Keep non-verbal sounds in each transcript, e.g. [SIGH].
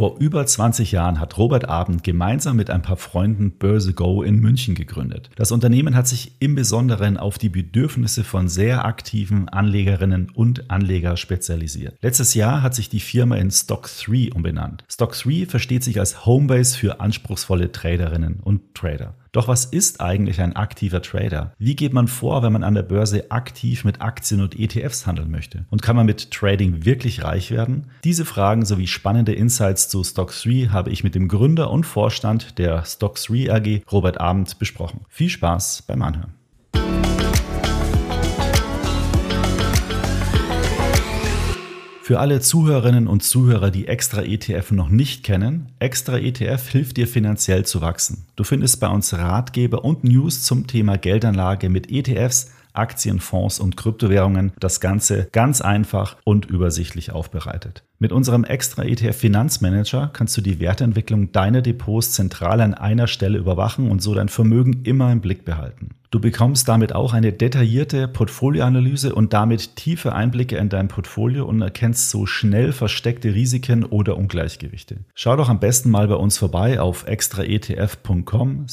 Vor über 20 Jahren hat Robert Abend gemeinsam mit ein paar Freunden Börse Go in München gegründet. Das Unternehmen hat sich im Besonderen auf die Bedürfnisse von sehr aktiven Anlegerinnen und Anleger spezialisiert. Letztes Jahr hat sich die Firma in Stock 3 umbenannt. Stock 3 versteht sich als Homebase für anspruchsvolle Traderinnen und Trader. Doch was ist eigentlich ein aktiver Trader? Wie geht man vor, wenn man an der Börse aktiv mit Aktien und ETFs handeln möchte? Und kann man mit Trading wirklich reich werden? Diese Fragen sowie spannende Insights zu Stock3 habe ich mit dem Gründer und Vorstand der Stock3 AG, Robert Abend, besprochen. Viel Spaß beim Anhören. Für alle Zuhörerinnen und Zuhörer, die Extra ETF noch nicht kennen, Extra ETF hilft dir finanziell zu wachsen. Du findest bei uns Ratgeber und News zum Thema Geldanlage mit ETFs, Aktien, Fonds und Kryptowährungen. Das Ganze ganz einfach und übersichtlich aufbereitet. Mit unserem extra ETF Finanzmanager kannst du die Wertentwicklung deiner Depots zentral an einer Stelle überwachen und so dein Vermögen immer im Blick behalten. Du bekommst damit auch eine detaillierte Portfolioanalyse und damit tiefe Einblicke in dein Portfolio und erkennst so schnell versteckte Risiken oder Ungleichgewichte. Schau doch am besten mal bei uns vorbei auf extraetf.com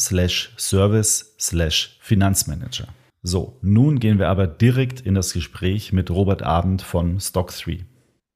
So, nun gehen wir aber direkt in das Gespräch mit Robert Abend von Stock3.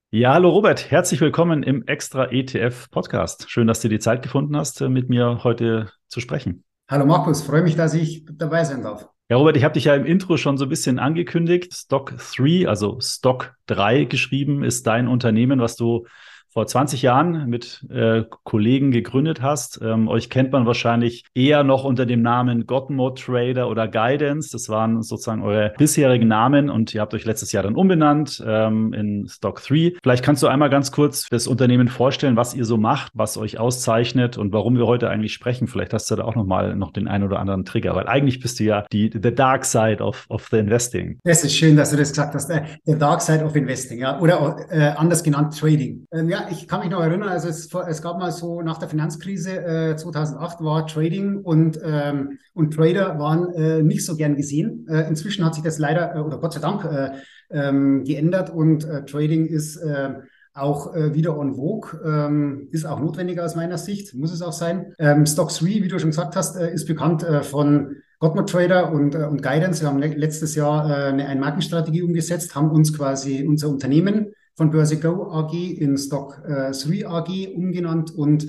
Ja, hallo Robert, herzlich willkommen im Extra ETF Podcast. Schön, dass du die Zeit gefunden hast, mit mir heute zu sprechen. Hallo Markus, freue mich, dass ich dabei sein darf. Ja, Robert, ich habe dich ja im Intro schon so ein bisschen angekündigt. Stock 3, also Stock 3 geschrieben, ist dein Unternehmen, was du vor 20 Jahren mit äh, Kollegen gegründet hast. Ähm, euch kennt man wahrscheinlich eher noch unter dem Namen Godmo Trader oder Guidance. Das waren sozusagen eure bisherigen Namen und ihr habt euch letztes Jahr dann umbenannt ähm, in Stock 3. Vielleicht kannst du einmal ganz kurz das Unternehmen vorstellen, was ihr so macht, was euch auszeichnet und warum wir heute eigentlich sprechen. Vielleicht hast du da auch noch mal noch den einen oder anderen Trigger, weil eigentlich bist du ja die the dark side of, of the investing. Es ist schön, dass du das gesagt hast. Äh, the dark side of investing, ja, oder äh, anders genannt Trading. Ähm, ja, ich kann mich noch erinnern, also es, es gab mal so nach der Finanzkrise äh, 2008 war Trading und, ähm, und Trader waren äh, nicht so gern gesehen. Äh, inzwischen hat sich das leider äh, oder Gott sei Dank äh, ähm, geändert und äh, Trading ist äh, auch äh, wieder on vogue, ähm, ist auch notwendiger aus meiner Sicht, muss es auch sein. Ähm, Stock 3, wie du schon gesagt hast, äh, ist bekannt äh, von Godmo Trader und, und Guidance. Wir haben le letztes Jahr eine Einmarkenstrategie umgesetzt, haben uns quasi unser Unternehmen von Börse Go AG in Stock äh, 3 AG umgenannt und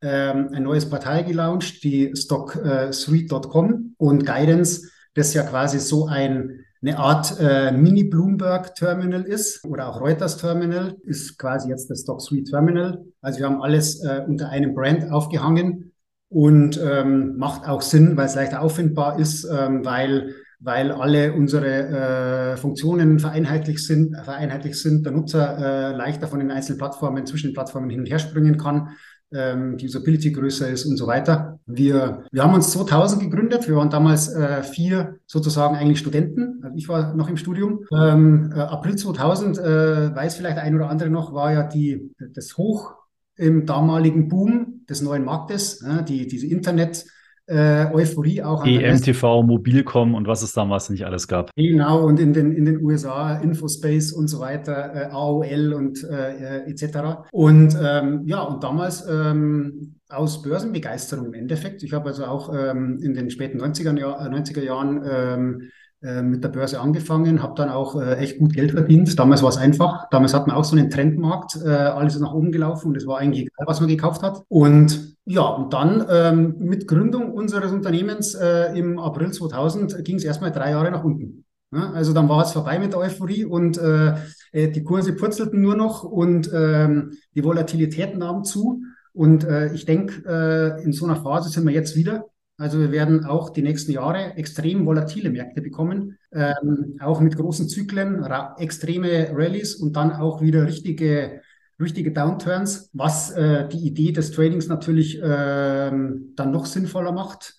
ähm, ein neues Portal gelauncht, die stock3.com äh, und Guidance, das ja quasi so ein eine Art äh, Mini-Bloomberg-Terminal ist oder auch Reuters-Terminal, ist quasi jetzt das Stock 3 Terminal. Also wir haben alles äh, unter einem Brand aufgehangen und ähm, macht auch Sinn, weil es leichter auffindbar ist, ähm, weil weil alle unsere äh, Funktionen vereinheitlicht sind, vereinheitlicht sind, der Nutzer äh, leichter von den einzelnen Plattformen zwischen den Plattformen hin und her springen kann, ähm, die Usability größer ist und so weiter. Wir, wir haben uns 2000 gegründet. Wir waren damals äh, vier sozusagen eigentlich Studenten. Also ich war noch im Studium. Ähm, äh, April 2000, äh, weiß vielleicht ein oder andere noch, war ja die, das Hoch im damaligen Boom des neuen Marktes, äh, die, diese Internet- äh, Euphorie auch. EMTV, Mobilcom und was es damals nicht alles gab. Genau, und in den, in den USA, Infospace und so weiter, äh, AOL und äh, äh etc. Und ähm, ja, und damals ähm, aus Börsenbegeisterung im Endeffekt. Ich habe also auch ähm, in den späten 90er, Jahr, 90er Jahren ähm, äh, mit der Börse angefangen, habe dann auch äh, echt gut Geld verdient. Damals war es einfach. Damals hat man auch so einen Trendmarkt, äh, alles ist nach oben gelaufen und es war eigentlich egal, was man gekauft hat. Und ja, und dann ähm, mit Gründung unseres Unternehmens äh, im April 2000 ging es erstmal drei Jahre nach unten. Ja, also dann war es vorbei mit der Euphorie und äh, äh die Kurse purzelten nur noch und ähm, die Volatilität nahm zu. Und äh, ich denke, äh, in so einer Phase sind wir jetzt wieder. Also wir werden auch die nächsten Jahre extrem volatile Märkte bekommen, ähm, auch mit großen Zyklen, extreme Rallyes und dann auch wieder richtige, richtige Downturns, was äh, die Idee des Tradings natürlich ähm, dann noch sinnvoller macht.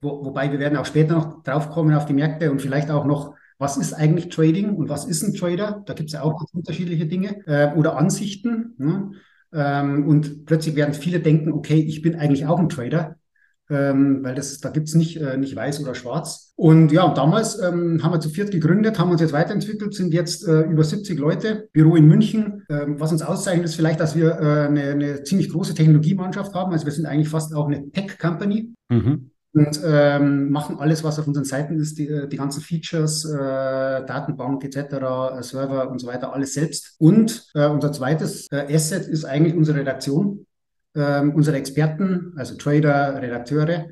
Wo, wobei wir werden auch später noch draufkommen auf die Märkte und vielleicht auch noch, was ist eigentlich Trading und was ist ein Trader? Da gibt es ja auch unterschiedliche Dinge äh, oder Ansichten. Ne? Ähm, und plötzlich werden viele denken, okay, ich bin eigentlich auch ein Trader ähm, weil das, da gibt's nicht, äh, nicht weiß oder schwarz. Und ja, damals ähm, haben wir zu viert gegründet, haben uns jetzt weiterentwickelt, sind jetzt äh, über 70 Leute, Büro in München. Ähm, was uns auszeichnet, ist vielleicht, dass wir äh, eine, eine ziemlich große Technologiemannschaft haben. Also wir sind eigentlich fast auch eine Tech-Company. Mhm und ähm, machen alles, was auf unseren Seiten ist, die, die ganzen Features, äh, Datenbank etc., äh, Server und so weiter, alles selbst. Und äh, unser zweites äh, Asset ist eigentlich unsere Redaktion, ähm, unsere Experten, also Trader, Redakteure,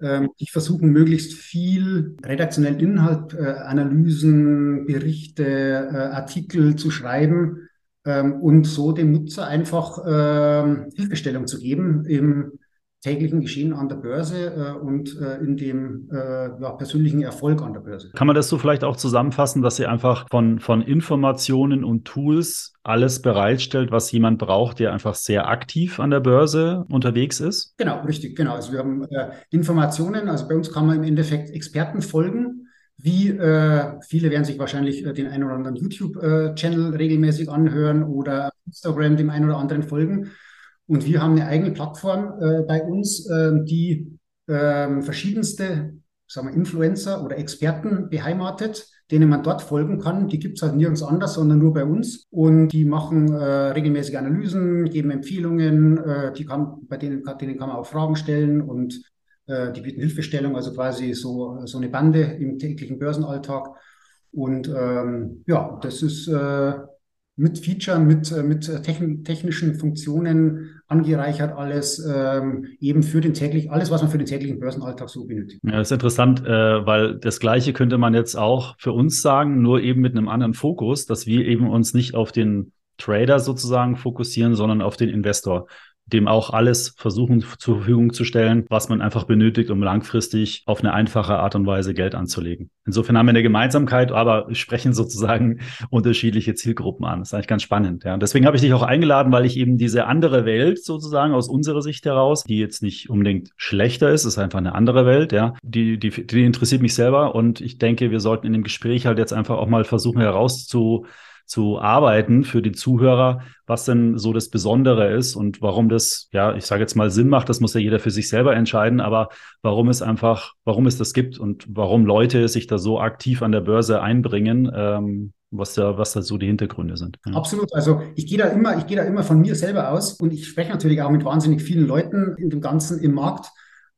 ähm, die versuchen möglichst viel redaktionellen Inhalt, äh, Analysen, Berichte, äh, Artikel zu schreiben ähm, und so dem Nutzer einfach äh, Hilfestellung zu geben im täglichen Geschehen an der Börse äh, und äh, in dem äh, ja, persönlichen Erfolg an der Börse. Kann man das so vielleicht auch zusammenfassen, dass Sie einfach von, von Informationen und Tools alles bereitstellt, was jemand braucht, der einfach sehr aktiv an der Börse unterwegs ist? Genau, richtig, genau. Also wir haben äh, Informationen, also bei uns kann man im Endeffekt Experten folgen. Wie äh, viele werden sich wahrscheinlich äh, den einen oder anderen YouTube-Channel regelmäßig anhören oder Instagram dem einen oder anderen folgen. Und wir haben eine eigene Plattform äh, bei uns, äh, die äh, verschiedenste sagen wir, Influencer oder Experten beheimatet, denen man dort folgen kann. Die gibt es halt nirgends anders, sondern nur bei uns. Und die machen äh, regelmäßige Analysen, geben Empfehlungen, äh, die kann, bei denen, denen kann man auch Fragen stellen und äh, die bieten Hilfestellung, also quasi so, so eine Bande im täglichen Börsenalltag. Und ähm, ja, das ist äh, mit Feature, mit, äh, mit äh, technischen Funktionen angereichert alles, ähm, eben für den täglich, alles, was man für den täglichen Börsenalltag so benötigt. Ja, das ist interessant, äh, weil das Gleiche könnte man jetzt auch für uns sagen, nur eben mit einem anderen Fokus, dass wir eben uns nicht auf den Trader sozusagen fokussieren, sondern auf den Investor dem auch alles versuchen zur Verfügung zu stellen, was man einfach benötigt, um langfristig auf eine einfache Art und Weise Geld anzulegen. Insofern haben wir eine Gemeinsamkeit, aber sprechen sozusagen [LAUGHS] unterschiedliche Zielgruppen an. Das ist eigentlich ganz spannend. Ja. Deswegen habe ich dich auch eingeladen, weil ich eben diese andere Welt sozusagen aus unserer Sicht heraus, die jetzt nicht unbedingt schlechter ist, ist einfach eine andere Welt, ja, die, die, die interessiert mich selber und ich denke, wir sollten in dem Gespräch halt jetzt einfach auch mal versuchen herauszu zu arbeiten für die Zuhörer, was denn so das Besondere ist und warum das, ja, ich sage jetzt mal Sinn macht, das muss ja jeder für sich selber entscheiden, aber warum es einfach, warum es das gibt und warum Leute sich da so aktiv an der Börse einbringen, ähm, was da, was da so die Hintergründe sind. Ja. Absolut. Also ich gehe da immer, ich gehe da immer von mir selber aus und ich spreche natürlich auch mit wahnsinnig vielen Leuten in dem Ganzen im Markt.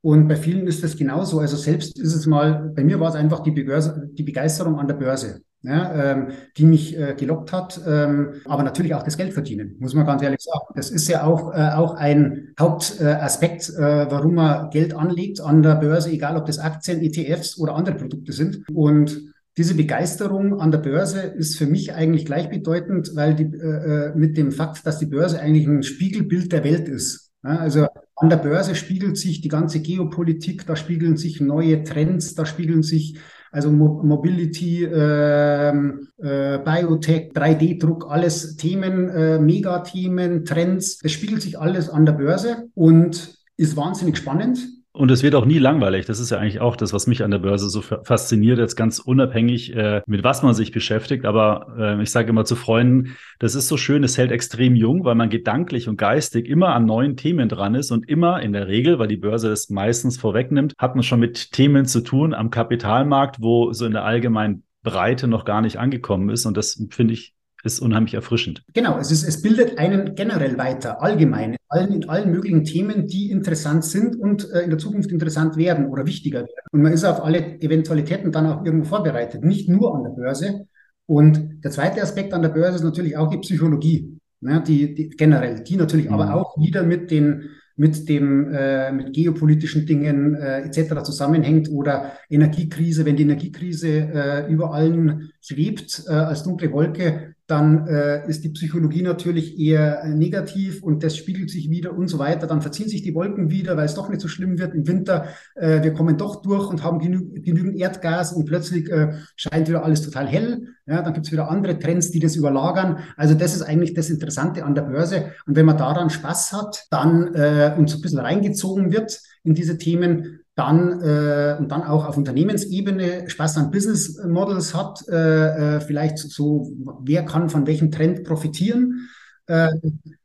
Und bei vielen ist das genauso. Also selbst ist es mal, bei mir war es einfach die, Börse, die Begeisterung an der Börse ja, ähm, die mich äh, gelockt hat, ähm, aber natürlich auch das Geld verdienen, muss man ganz ehrlich sagen. Das ist ja auch, äh, auch ein Hauptaspekt, äh, warum man Geld anlegt an der Börse, egal ob das Aktien, ETFs oder andere Produkte sind. Und diese Begeisterung an der Börse ist für mich eigentlich gleichbedeutend, weil die, äh, äh, mit dem Fakt, dass die Börse eigentlich ein Spiegelbild der Welt ist. Also an der Börse spiegelt sich die ganze Geopolitik, da spiegeln sich neue Trends, da spiegeln sich also Mo Mobility, äh, äh, Biotech, 3D-Druck, alles Themen, äh, Megathemen, Trends. Es spiegelt sich alles an der Börse und ist wahnsinnig spannend. Und es wird auch nie langweilig. Das ist ja eigentlich auch das, was mich an der Börse so fasziniert, jetzt ganz unabhängig, äh, mit was man sich beschäftigt. Aber äh, ich sage immer zu Freunden, das ist so schön, es hält extrem jung, weil man gedanklich und geistig immer an neuen Themen dran ist und immer in der Regel, weil die Börse das meistens vorwegnimmt, hat man schon mit Themen zu tun am Kapitalmarkt, wo so in der allgemeinen Breite noch gar nicht angekommen ist. Und das finde ich ist unheimlich erfrischend. Genau, es, ist, es bildet einen generell weiter, allgemein, in allen, in allen möglichen Themen, die interessant sind und äh, in der Zukunft interessant werden oder wichtiger werden. Und man ist auf alle Eventualitäten dann auch irgendwo vorbereitet, nicht nur an der Börse. Und der zweite Aspekt an der Börse ist natürlich auch die Psychologie, ne, die, die generell, die natürlich mhm. aber auch wieder mit den mit dem äh, mit geopolitischen Dingen äh, etc. zusammenhängt oder Energiekrise, wenn die Energiekrise äh, über allen schwebt äh, als dunkle Wolke, dann äh, ist die Psychologie natürlich eher äh, negativ und das spiegelt sich wieder und so weiter. Dann verziehen sich die Wolken wieder, weil es doch nicht so schlimm wird im Winter. Äh, wir kommen doch durch und haben genü genügend Erdgas und plötzlich äh, scheint wieder alles total hell. Ja, dann gibt es wieder andere Trends, die das überlagern. Also das ist eigentlich das Interessante an der Börse. Und wenn man daran Spaß hat, dann äh, und so ein bisschen reingezogen wird in diese Themen, dann äh, und dann auch auf Unternehmensebene Spaß an Business Models hat, äh, äh, vielleicht so, wer kann von welchem Trend profitieren äh,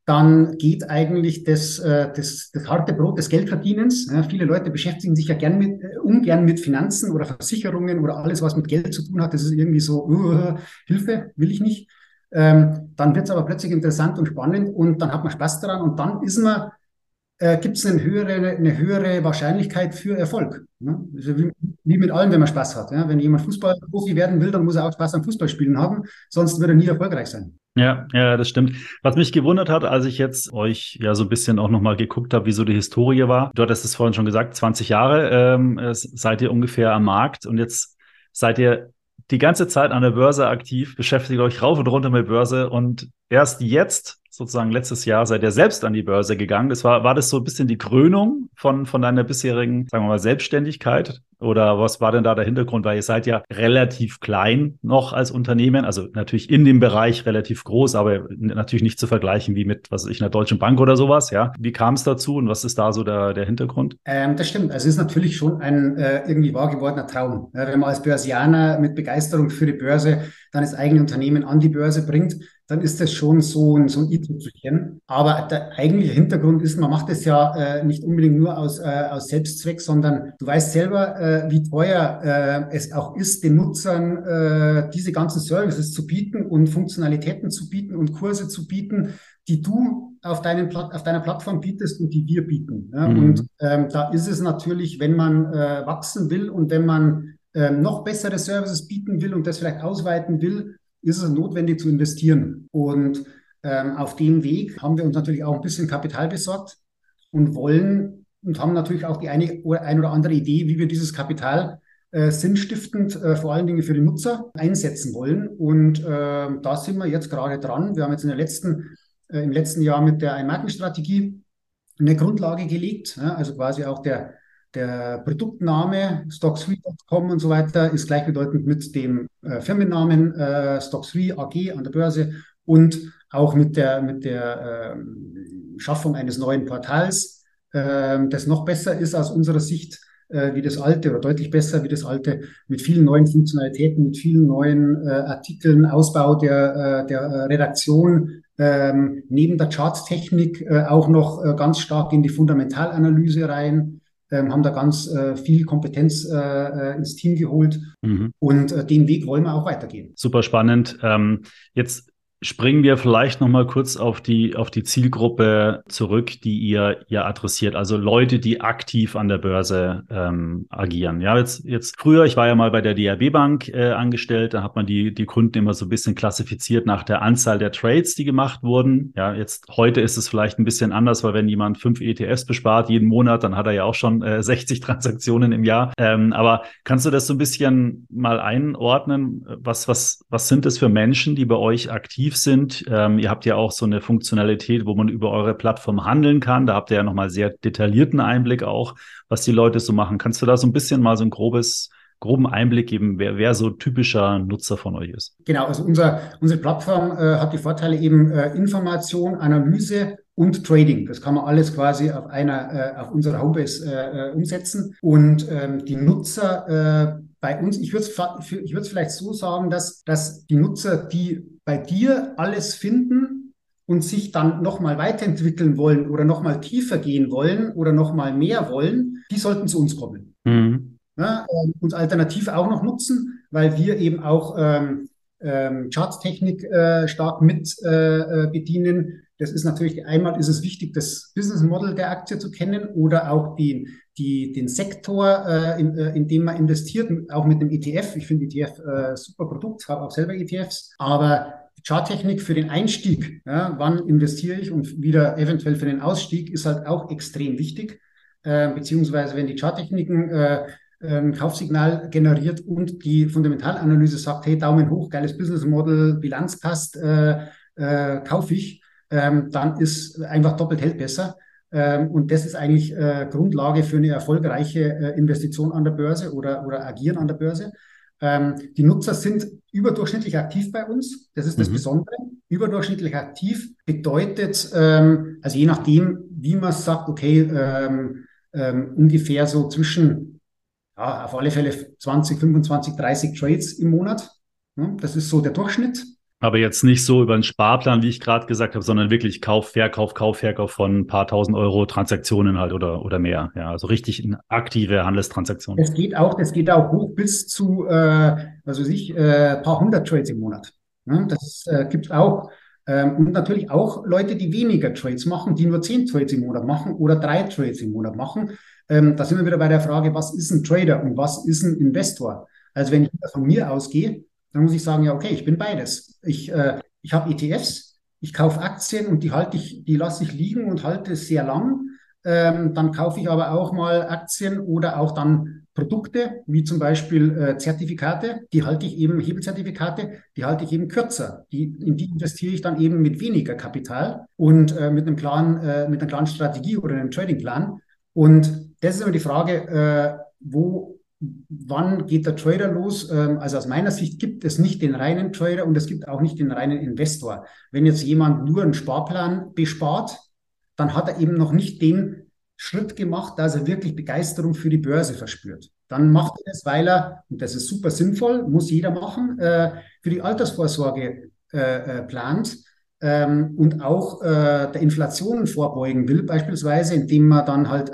dann geht eigentlich das, äh, das, das harte Brot des Geldverdienens. Ja, viele Leute beschäftigen sich ja gern mit, äh, ungern mit Finanzen oder Versicherungen oder alles, was mit Geld zu tun hat. Das ist irgendwie so, uh, Hilfe, will ich nicht. Ähm, dann wird es aber plötzlich interessant und spannend und dann hat man Spaß daran und dann ist man äh, gibt es eine höhere, eine höhere Wahrscheinlichkeit für Erfolg. Ne? Also wie, wie, mit allem, wenn man Spaß hat. Ja? Wenn jemand Fußballprofi werden will, dann muss er auch Spaß am Fußballspielen haben, sonst wird er nie erfolgreich sein. Ja, ja, das stimmt. Was mich gewundert hat, als ich jetzt euch ja so ein bisschen auch nochmal geguckt habe, wie so die Historie war. Du hattest es vorhin schon gesagt, 20 Jahre ähm, seid ihr ungefähr am Markt und jetzt seid ihr die ganze Zeit an der Börse aktiv, beschäftigt euch rauf und runter mit Börse und erst jetzt sozusagen letztes Jahr seid ihr selbst an die Börse gegangen. Das war, war das so ein bisschen die Krönung von, von deiner bisherigen, sagen wir mal, Selbstständigkeit? Oder was war denn da der Hintergrund? Weil ihr seid ja relativ klein noch als Unternehmen, also natürlich in dem Bereich relativ groß, aber natürlich nicht zu vergleichen wie mit, was weiß ich, einer Deutschen Bank oder sowas, ja. Wie kam es dazu und was ist da so der, der Hintergrund? Ähm, das stimmt. Also es ist natürlich schon ein äh, irgendwie wahr gewordener Traum. Wenn man als Börsianer mit Begeisterung für die Börse dann das eigene Unternehmen an die Börse bringt, dann ist das schon so ein, so ein i-Tüpfelchen. Aber der eigentliche Hintergrund ist, man macht es ja äh, nicht unbedingt nur aus, äh, aus Selbstzweck, sondern du weißt selber, äh, wie teuer äh, es auch ist, den Nutzern äh, diese ganzen Services zu bieten und Funktionalitäten zu bieten und Kurse zu bieten, die du auf, deinen, auf deiner Plattform bietest und die wir bieten. Ja? Mhm. Und ähm, da ist es natürlich, wenn man äh, wachsen will und wenn man ähm, noch bessere Services bieten will und das vielleicht ausweiten will, ist es notwendig zu investieren. Und ähm, auf dem Weg haben wir uns natürlich auch ein bisschen Kapital besorgt und wollen und haben natürlich auch die eine oder, ein oder andere Idee, wie wir dieses Kapital äh, sinnstiftend äh, vor allen Dingen für die Nutzer einsetzen wollen. Und äh, da sind wir jetzt gerade dran. Wir haben jetzt in der letzten, äh, im letzten Jahr mit der Einmarkenstrategie eine Grundlage gelegt, ja, also quasi auch der der Produktname Stock3.com und so weiter ist gleichbedeutend mit dem äh, Firmennamen äh, Stock3 AG an der Börse und auch mit der, mit der äh, Schaffung eines neuen Portals, äh, das noch besser ist aus unserer Sicht äh, wie das alte oder deutlich besser wie das alte, mit vielen neuen Funktionalitäten, mit vielen neuen äh, Artikeln, Ausbau der, äh, der äh, Redaktion, ähm, neben der Charttechnik auch noch ganz stark in die Fundamentalanalyse rein ähm, haben da ganz äh, viel Kompetenz äh, äh, ins Team geholt mhm. und äh, den Weg wollen wir auch weitergehen. Super spannend. Ähm, jetzt Springen wir vielleicht noch mal kurz auf die auf die Zielgruppe zurück, die ihr ihr adressiert, also Leute, die aktiv an der Börse ähm, agieren. Ja, jetzt jetzt früher, ich war ja mal bei der DRB Bank äh, angestellt, da hat man die die Kunden immer so ein bisschen klassifiziert nach der Anzahl der Trades, die gemacht wurden. Ja, jetzt heute ist es vielleicht ein bisschen anders, weil wenn jemand fünf ETFs bespart jeden Monat, dann hat er ja auch schon äh, [LAUGHS] 60 Transaktionen im Jahr. Ähm, aber kannst du das so ein bisschen mal einordnen? Was was was sind das für Menschen, die bei euch aktiv aktiv sind. Ähm, ihr habt ja auch so eine Funktionalität, wo man über eure Plattform handeln kann. Da habt ihr ja nochmal sehr detaillierten Einblick auch, was die Leute so machen. Kannst du da so ein bisschen mal so ein grobes groben Einblick geben, wer, wer so typischer Nutzer von euch ist. Genau, also unser, unsere Plattform äh, hat die Vorteile eben äh, Information, Analyse und Trading. Das kann man alles quasi auf einer, äh, auf unserer Homepage äh, äh, umsetzen. Und ähm, die Nutzer äh, bei uns, ich würde es ich vielleicht so sagen, dass, dass die Nutzer, die bei dir alles finden und sich dann nochmal weiterentwickeln wollen oder nochmal tiefer gehen wollen oder nochmal mehr wollen, die sollten zu uns kommen. Mhm. Ja, äh, uns alternativ auch noch nutzen, weil wir eben auch ähm, ähm, Charttechnik äh, stark mit äh, äh bedienen. Das ist natürlich, einmal ist es wichtig, das Business Model der Aktie zu kennen oder auch die, die, den Sektor, äh, in, äh, in dem man investiert, auch mit dem ETF. Ich finde ETF äh, super Produkt, habe auch selber ETFs, aber Charttechnik für den Einstieg, ja, wann investiere ich und wieder eventuell für den Ausstieg, ist halt auch extrem wichtig. Äh, beziehungsweise wenn die Charttechniken äh, ein Kaufsignal generiert und die Fundamentalanalyse sagt, hey, Daumen hoch, geiles Business Model, Bilanz passt, äh, äh, kaufe ich, ähm, dann ist einfach doppelt hält besser. Ähm, und das ist eigentlich äh, Grundlage für eine erfolgreiche äh, Investition an der Börse oder, oder Agieren an der Börse. Ähm, die Nutzer sind überdurchschnittlich aktiv bei uns. Das ist das mhm. Besondere. Überdurchschnittlich aktiv bedeutet, ähm, also je nachdem, wie man sagt, okay, ähm, ungefähr so zwischen, ja, auf alle Fälle 20, 25, 30 Trades im Monat. Ja, das ist so der Durchschnitt. Aber jetzt nicht so über einen Sparplan, wie ich gerade gesagt habe, sondern wirklich Kauf, Verkauf, Kauf, Verkauf von ein paar tausend Euro Transaktionen halt oder, oder mehr. Ja, also richtig aktive Handelstransaktion. Es geht auch, das geht auch hoch bis zu, äh, also sich, äh, paar hundert Trades im Monat. Ja, das äh, gibt auch. Ähm, und natürlich auch Leute, die weniger Trades machen, die nur zehn Trades im Monat machen oder drei Trades im Monat machen. Ähm, da sind wir wieder bei der Frage, was ist ein Trader und was ist ein Investor? Also wenn ich von mir ausgehe, dann muss ich sagen, ja, okay, ich bin beides. Ich, äh, ich habe ETFs, ich kaufe Aktien und die halte ich, die lasse ich liegen und halte sehr lang. Ähm, dann kaufe ich aber auch mal Aktien oder auch dann Produkte, wie zum Beispiel äh, Zertifikate, die halte ich eben, Hebelzertifikate, die halte ich eben kürzer. Die, in die investiere ich dann eben mit weniger Kapital und äh, mit einem klaren, äh, mit einer klaren Strategie oder einem Tradingplan. Und das ist immer die Frage, äh, wo, wann geht der Trader los? Ähm, also aus meiner Sicht gibt es nicht den reinen Trader und es gibt auch nicht den reinen Investor. Wenn jetzt jemand nur einen Sparplan bespart, dann hat er eben noch nicht den Schritt gemacht, dass er wirklich Begeisterung für die Börse verspürt. Dann macht er das, weil er, und das ist super sinnvoll, muss jeder machen, äh, für die Altersvorsorge äh, äh, plant ähm, und auch der Inflation vorbeugen will, beispielsweise, indem man dann halt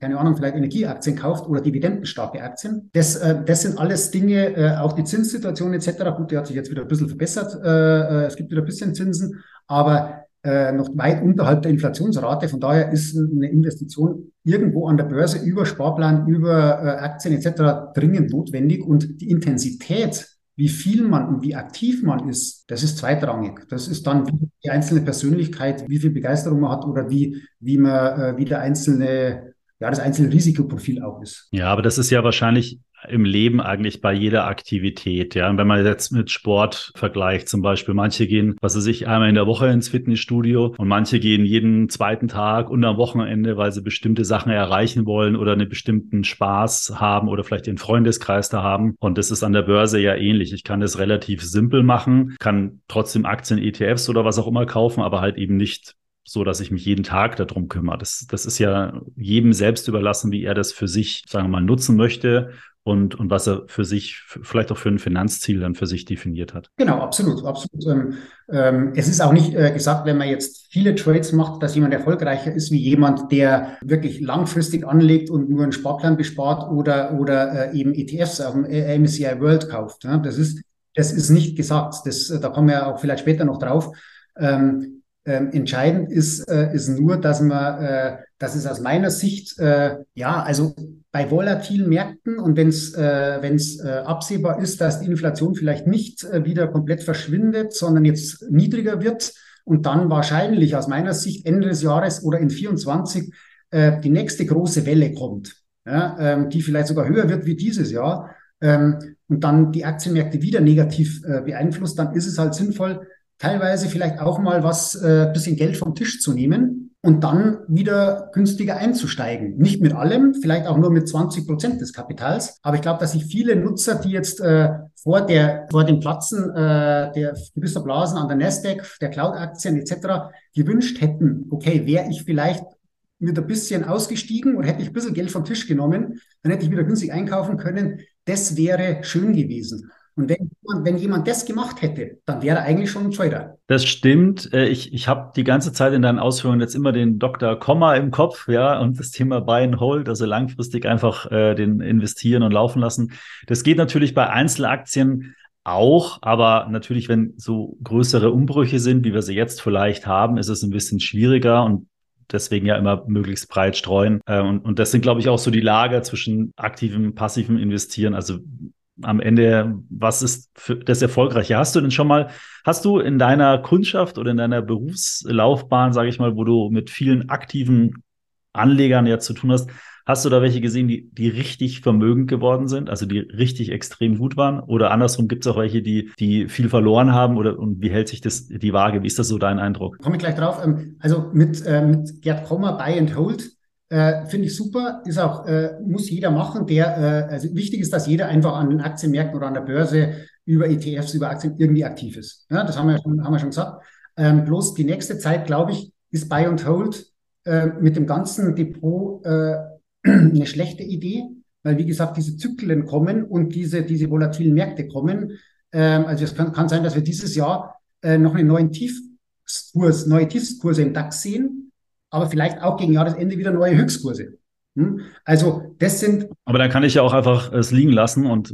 keine Ahnung, vielleicht Energieaktien kauft oder dividendenstarke Aktien. Das, äh, das sind alles Dinge, äh, auch die Zinssituation etc. Gut, die hat sich jetzt wieder ein bisschen verbessert. Äh, äh, es gibt wieder ein bisschen Zinsen, aber äh, noch weit unterhalb der Inflationsrate. Von daher ist eine Investition irgendwo an der Börse über Sparplan, über äh, Aktien etc. dringend notwendig und die Intensität wie viel man und wie aktiv man ist, das ist zweitrangig. Das ist dann die einzelne Persönlichkeit, wie viel Begeisterung man hat oder wie, wie man, wie der einzelne ja, das einzelne Risikoprofil auch ist. Ja, aber das ist ja wahrscheinlich im Leben eigentlich bei jeder Aktivität. Ja, und wenn man jetzt mit Sport vergleicht, zum Beispiel, manche gehen, was weiß ich, einmal in der Woche ins Fitnessstudio und manche gehen jeden zweiten Tag und am Wochenende, weil sie bestimmte Sachen erreichen wollen oder einen bestimmten Spaß haben oder vielleicht den Freundeskreis da haben. Und das ist an der Börse ja ähnlich. Ich kann das relativ simpel machen, kann trotzdem Aktien, ETFs oder was auch immer kaufen, aber halt eben nicht so, dass ich mich jeden Tag darum kümmere. Das, das ist ja jedem selbst überlassen, wie er das für sich, sagen wir mal, nutzen möchte und, und was er für sich, vielleicht auch für ein Finanzziel dann für sich definiert hat. Genau, absolut, absolut. Ähm, ähm, es ist auch nicht äh, gesagt, wenn man jetzt viele Trades macht, dass jemand erfolgreicher ist wie jemand, der wirklich langfristig anlegt und nur einen Sparplan bespart oder, oder äh, eben ETFs auf dem MSCI World kauft. Ja? Das ist, das ist nicht gesagt. Das, da kommen wir auch vielleicht später noch drauf. Ähm, ähm, entscheidend ist, äh, ist nur, dass man, äh, dass es aus meiner Sicht, äh, ja, also bei volatilen Märkten und wenn es äh, wenn's, äh, absehbar ist, dass die Inflation vielleicht nicht äh, wieder komplett verschwindet, sondern jetzt niedriger wird und dann wahrscheinlich aus meiner Sicht Ende des Jahres oder in 24 äh, die nächste große Welle kommt, ja, ähm, die vielleicht sogar höher wird wie dieses Jahr ähm, und dann die Aktienmärkte wieder negativ äh, beeinflusst, dann ist es halt sinnvoll, teilweise vielleicht auch mal was, äh, bisschen Geld vom Tisch zu nehmen und dann wieder günstiger einzusteigen. Nicht mit allem, vielleicht auch nur mit 20 Prozent des Kapitals. Aber ich glaube, dass sich viele Nutzer, die jetzt äh, vor, der, vor dem Platzen äh, der gewisser Blasen an der Nasdaq, der Cloud-Aktien etc. gewünscht hätten, okay, wäre ich vielleicht mit ein bisschen ausgestiegen und hätte ich ein bisschen Geld vom Tisch genommen, dann hätte ich wieder günstig einkaufen können. Das wäre schön gewesen. Und wenn jemand, wenn jemand das gemacht hätte, dann wäre er eigentlich schon ein Trader. Das stimmt. Äh, ich, ich habe die ganze Zeit in deinen Ausführungen jetzt immer den Dr. Komma im Kopf, ja, und das Thema Buy and Hold, also langfristig einfach äh, den investieren und laufen lassen. Das geht natürlich bei Einzelaktien auch, aber natürlich, wenn so größere Umbrüche sind, wie wir sie jetzt vielleicht haben, ist es ein bisschen schwieriger und deswegen ja immer möglichst breit streuen. Äh, und, und das sind, glaube ich, auch so die Lager zwischen aktivem, passivem Investieren. Also am Ende, was ist für das Erfolgreiche? Hast du denn schon mal, hast du in deiner Kundschaft oder in deiner Berufslaufbahn, sage ich mal, wo du mit vielen aktiven Anlegern ja zu tun hast, hast du da welche gesehen, die, die richtig vermögend geworden sind, also die richtig extrem gut waren? Oder andersrum gibt es auch welche, die, die viel verloren haben? Oder und wie hält sich das die Waage? Wie ist das so dein Eindruck? Komme ich gleich drauf. Ähm, also mit, äh, mit Gerd Kommer, Buy and Hold, äh, Finde ich super, ist auch, äh, muss jeder machen, der, äh, also wichtig ist, dass jeder einfach an den Aktienmärkten oder an der Börse über ETFs, über Aktien irgendwie aktiv ist. Ja, das haben wir schon, haben wir schon gesagt. Ähm, bloß die nächste Zeit, glaube ich, ist Buy and Hold äh, mit dem ganzen Depot äh, [CLEARS THROAT] eine schlechte Idee, weil wie gesagt, diese Zyklen kommen und diese, diese volatilen Märkte kommen. Ähm, also es kann, kann, sein, dass wir dieses Jahr äh, noch einen neuen Tiefkurs, neue Tiefskurse im DAX sehen, aber vielleicht auch gegen Jahresende wieder neue Höchstkurse. Hm? Also das sind. Aber dann kann ich ja auch einfach es liegen lassen und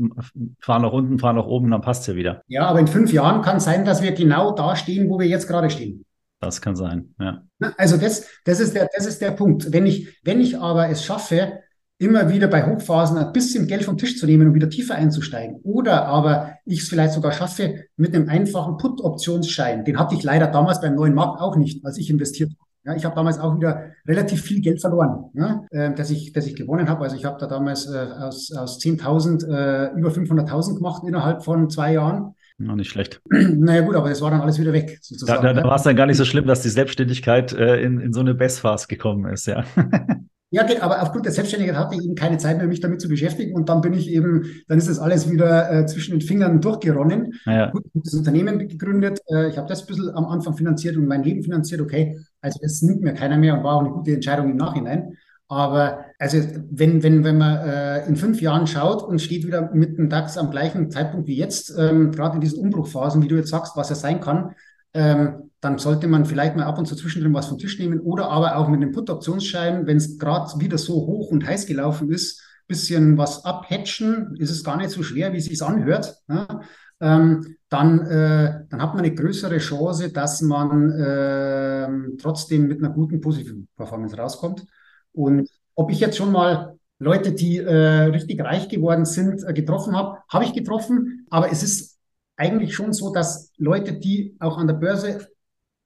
fahren nach unten, fahren nach oben, dann passt es ja wieder. Ja, aber in fünf Jahren kann es sein, dass wir genau da stehen, wo wir jetzt gerade stehen. Das kann sein, ja. Also das, das, ist der, das ist der Punkt. Wenn ich, wenn ich aber es schaffe, immer wieder bei Hochphasen ein bisschen Geld vom Tisch zu nehmen und wieder tiefer einzusteigen. Oder aber ich es vielleicht sogar schaffe mit einem einfachen Put-Optionsschein. Den hatte ich leider damals beim neuen Markt auch nicht, als ich investiert habe. Ja, ich habe damals auch wieder relativ viel Geld verloren, ja, äh, dass, ich, dass ich gewonnen habe. Also ich habe da damals äh, aus, aus 10.000 äh, über 500.000 gemacht innerhalb von zwei Jahren. Noch nicht schlecht. [CLEARS THROAT] Naja gut, aber es war dann alles wieder weg. Sozusagen. Da, da, da war es dann gar nicht so schlimm, dass die Selbstständigkeit äh, in, in so eine Bestphase gekommen ist, ja. [LAUGHS] Ja, aber aufgrund der Selbstständigkeit hatte ich eben keine Zeit mehr, mich damit zu beschäftigen. Und dann bin ich eben, dann ist das alles wieder äh, zwischen den Fingern durchgeronnen. Ja. Gut, das Unternehmen gegründet. Äh, ich habe das ein bisschen am Anfang finanziert und mein Leben finanziert. Okay, also es nimmt mir keiner mehr und war auch eine gute Entscheidung im Nachhinein. Aber also wenn, wenn, wenn man äh, in fünf Jahren schaut und steht wieder mit dem DAX am gleichen Zeitpunkt wie jetzt, ähm, gerade in diesen Umbruchphasen, wie du jetzt sagst, was er sein kann, ähm, dann sollte man vielleicht mal ab und zu zwischendrin was vom Tisch nehmen oder aber auch mit einem Put-Optionsschein, wenn es gerade wieder so hoch und heiß gelaufen ist, bisschen was abhatchen, ist es gar nicht so schwer, wie es sich anhört. Ja? Ähm, dann, äh, dann hat man eine größere Chance, dass man äh, trotzdem mit einer guten positiven Performance rauskommt. Und ob ich jetzt schon mal Leute, die äh, richtig reich geworden sind, äh, getroffen habe, habe ich getroffen, aber es ist eigentlich schon so, dass Leute, die auch an der Börse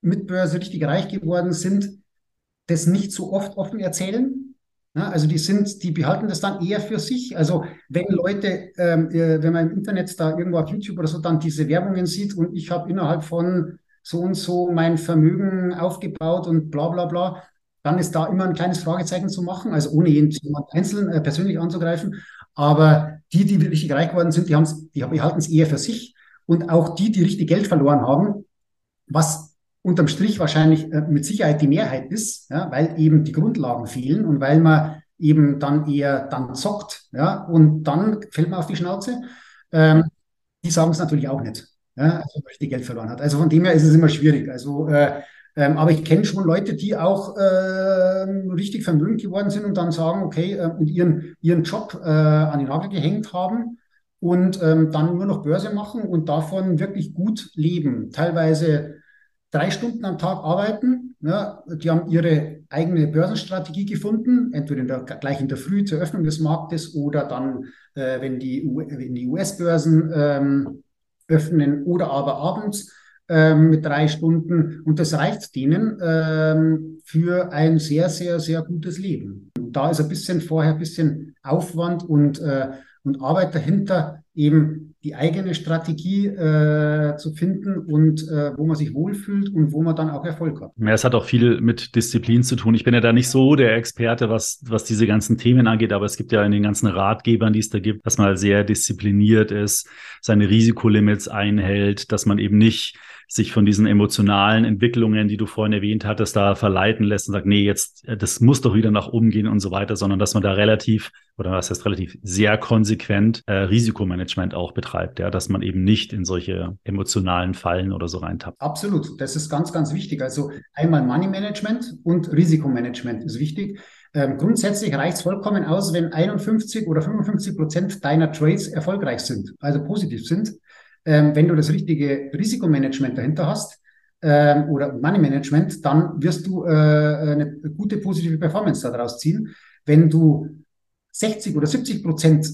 mit Börse richtig reich geworden sind, das nicht so oft offen erzählen. Ja, also die sind, die behalten das dann eher für sich. Also wenn Leute, ähm, äh, wenn man im Internet da irgendwo auf YouTube oder so dann diese Werbungen sieht und ich habe innerhalb von so und so mein Vermögen aufgebaut und bla bla bla, dann ist da immer ein kleines Fragezeichen zu machen, also ohne jemand einzeln äh, persönlich anzugreifen. Aber die, die richtig reich geworden sind, die, die behalten es eher für sich. Und auch die, die richtig Geld verloren haben, was unterm Strich wahrscheinlich äh, mit Sicherheit die Mehrheit ist, ja, weil eben die Grundlagen fehlen und weil man eben dann eher dann zockt, ja, und dann fällt man auf die Schnauze. Ähm, die sagen es natürlich auch nicht, ja, also richtig Geld verloren hat. Also von dem her ist es immer schwierig. Also, äh, ähm, aber ich kenne schon Leute, die auch äh, richtig vermögend geworden sind und dann sagen, okay, äh, und ihren, ihren Job äh, an den Nagel gehängt haben und ähm, dann nur noch Börse machen und davon wirklich gut leben. Teilweise drei Stunden am Tag arbeiten. Ja, die haben ihre eigene Börsenstrategie gefunden, entweder in der, gleich in der Früh zur Öffnung des Marktes oder dann, äh, wenn die, die US-Börsen ähm, öffnen oder aber abends ähm, mit drei Stunden. Und das reicht denen ähm, für ein sehr, sehr, sehr gutes Leben. Und da ist ein bisschen vorher ein bisschen Aufwand und, äh, und Arbeit dahinter, eben die eigene Strategie äh, zu finden und äh, wo man sich wohlfühlt und wo man dann auch Erfolg hat. Ja, es hat auch viel mit Disziplin zu tun. Ich bin ja da nicht so der Experte, was, was diese ganzen Themen angeht, aber es gibt ja in den ganzen Ratgebern, die es da gibt, dass man sehr diszipliniert ist, seine Risikolimits einhält, dass man eben nicht sich von diesen emotionalen Entwicklungen, die du vorhin erwähnt hattest, da verleiten lässt und sagt, nee, jetzt, äh, das muss doch wieder nach oben gehen und so weiter, sondern dass man da relativ, oder was heißt relativ, sehr konsequent äh, Risikomanagement auch betreibt, ja, dass man eben nicht in solche emotionalen Fallen oder so reintappt. Absolut, das ist ganz, ganz wichtig. Also einmal Money Management und Risikomanagement ist wichtig. Ähm, grundsätzlich reicht es vollkommen aus, wenn 51 oder 55 Prozent deiner Trades erfolgreich sind, also positiv sind wenn du das richtige Risikomanagement dahinter hast ähm, oder Money Management, dann wirst du äh, eine gute positive Performance daraus ziehen. Wenn du 60 oder 70 Prozent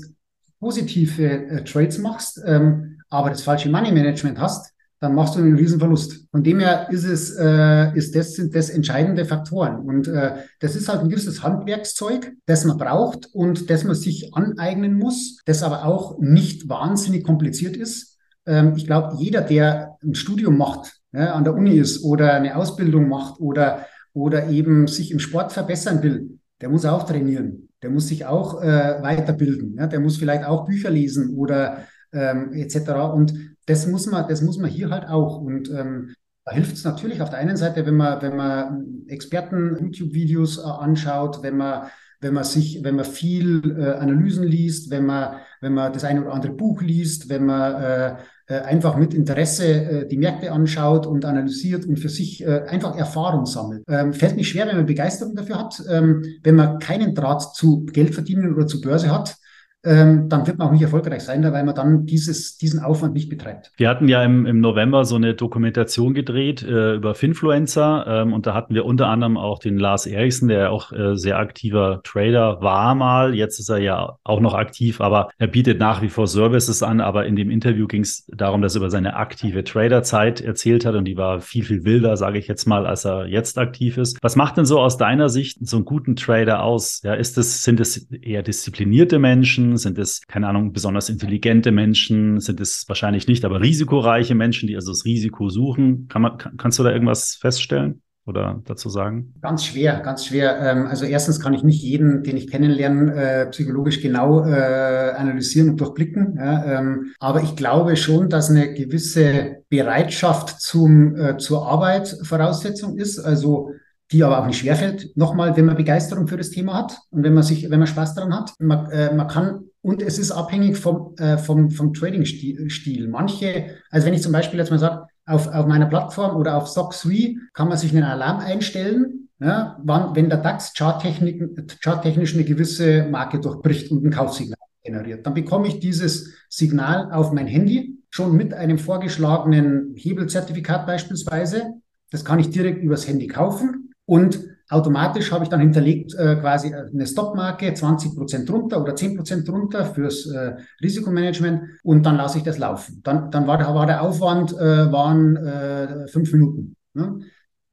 positive äh, Trades machst, ähm, aber das falsche Money Management hast, dann machst du einen Riesenverlust. Von dem her ist es, äh, ist das, sind das entscheidende Faktoren. Und äh, das ist halt ein gewisses Handwerkszeug, das man braucht und das man sich aneignen muss, das aber auch nicht wahnsinnig kompliziert ist ähm, ich glaube, jeder, der ein Studium macht, ja, an der Uni ist oder eine Ausbildung macht oder, oder eben sich im Sport verbessern will, der muss auch trainieren. Der muss sich auch äh, weiterbilden. Ja? Der muss vielleicht auch Bücher lesen oder ähm, etc. Und das muss man, das muss man hier halt auch. Und ähm, da hilft es natürlich auf der einen Seite, wenn man, wenn man Experten-YouTube-Videos äh, anschaut, wenn man, wenn man sich, wenn man viel äh, Analysen liest, wenn man wenn man das eine oder andere Buch liest, wenn man äh, einfach mit Interesse äh, die Märkte anschaut und analysiert und für sich äh, einfach Erfahrung sammelt. Ähm, fällt nicht schwer, wenn man Begeisterung dafür hat. Ähm, wenn man keinen Draht zu Geld verdienen oder zu Börse hat, ähm, dann wird man auch nicht erfolgreich sein, weil man dann dieses, diesen Aufwand nicht betreibt. Wir hatten ja im, im November so eine Dokumentation gedreht äh, über Finfluencer ähm, und da hatten wir unter anderem auch den Lars Eriksen, der auch äh, sehr aktiver Trader war mal. Jetzt ist er ja auch noch aktiv, aber er bietet nach wie vor Services an. Aber in dem Interview ging es darum, dass er über seine aktive Traderzeit erzählt hat und die war viel, viel wilder, sage ich jetzt mal, als er jetzt aktiv ist. Was macht denn so aus deiner Sicht so einen guten Trader aus? Ja, ist es, sind es eher disziplinierte Menschen? Sind es, keine Ahnung, besonders intelligente Menschen? Sind es wahrscheinlich nicht, aber risikoreiche Menschen, die also das Risiko suchen? Kann man, kann, kannst du da irgendwas feststellen? oder dazu sagen? Ganz schwer, ganz schwer. Ähm, also erstens kann ich nicht jeden, den ich kennenlerne, äh, psychologisch genau äh, analysieren und durchblicken. Ähm, aber ich glaube schon, dass eine gewisse Bereitschaft zum, äh, zur Arbeit Voraussetzung ist. Also die aber auch nicht schwerfällt. Nochmal, wenn man Begeisterung für das Thema hat und wenn man sich, wenn man Spaß daran hat, man, äh, man kann und es ist abhängig vom, äh, vom, vom Trading-Stil. Manche, also wenn ich zum Beispiel jetzt mal sage, auf, auf meiner Plattform oder auf SOC3 kann man sich einen Alarm einstellen, ja, wann, wenn der DAX charttechnisch eine gewisse Marke durchbricht und ein Kaufsignal generiert. Dann bekomme ich dieses Signal auf mein Handy schon mit einem vorgeschlagenen Hebelzertifikat beispielsweise. Das kann ich direkt übers Handy kaufen und automatisch habe ich dann hinterlegt äh, quasi eine Stopmarke, 20 Prozent runter oder 10 Prozent runter fürs äh, Risikomanagement und dann lasse ich das laufen. Dann, dann war, war der Aufwand äh, waren äh, fünf Minuten. Ne?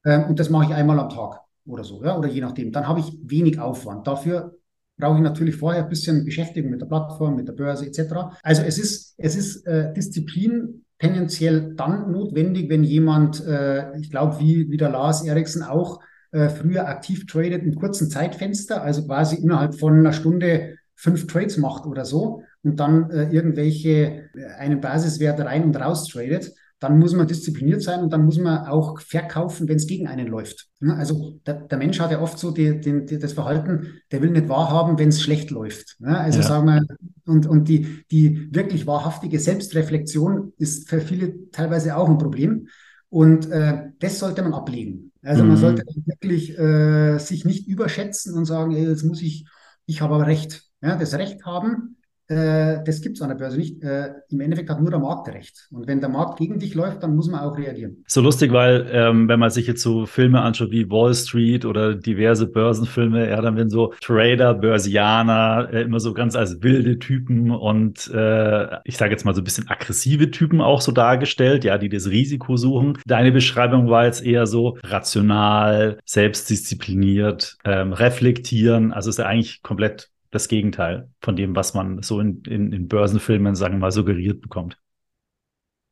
Ähm, und das mache ich einmal am Tag oder so, ja, oder je nachdem. Dann habe ich wenig Aufwand. Dafür brauche ich natürlich vorher ein bisschen Beschäftigung mit der Plattform, mit der Börse etc. Also es ist, es ist äh, Disziplin tendenziell dann notwendig, wenn jemand, äh, ich glaube, wie, wie der Lars Eriksen auch, äh, früher aktiv tradet in kurzen Zeitfenster, also quasi innerhalb von einer Stunde fünf Trades macht oder so und dann äh, irgendwelche äh, einen Basiswert rein und raus tradet, dann muss man diszipliniert sein und dann muss man auch verkaufen, wenn es gegen einen läuft. Also der, der, Mensch hat ja oft so die, die, die, das Verhalten, der will nicht wahrhaben, wenn es schlecht läuft. Also ja. sagen wir, und, und die, die wirklich wahrhaftige Selbstreflexion ist für viele teilweise auch ein Problem. Und äh, das sollte man ablegen. Also mhm. man sollte wirklich äh, sich nicht überschätzen und sagen, ey, jetzt muss ich, ich habe aber Recht. Ja, das Recht haben, äh, das gibt es an der Börse nicht. Äh, Im Endeffekt hat nur der Markt recht. Und wenn der Markt gegen dich läuft, dann muss man auch reagieren. So lustig, weil ähm, wenn man sich jetzt so Filme anschaut wie Wall Street oder diverse Börsenfilme, ja, dann werden so Trader, Börsianer äh, immer so ganz als wilde Typen und äh, ich sage jetzt mal so ein bisschen aggressive Typen auch so dargestellt, ja, die das Risiko suchen. Deine Beschreibung war jetzt eher so rational, selbstdiszipliniert, ähm, reflektieren. Also ist ja eigentlich komplett das Gegenteil von dem, was man so in, in, in Börsenfilmen, sagen wir mal, suggeriert bekommt.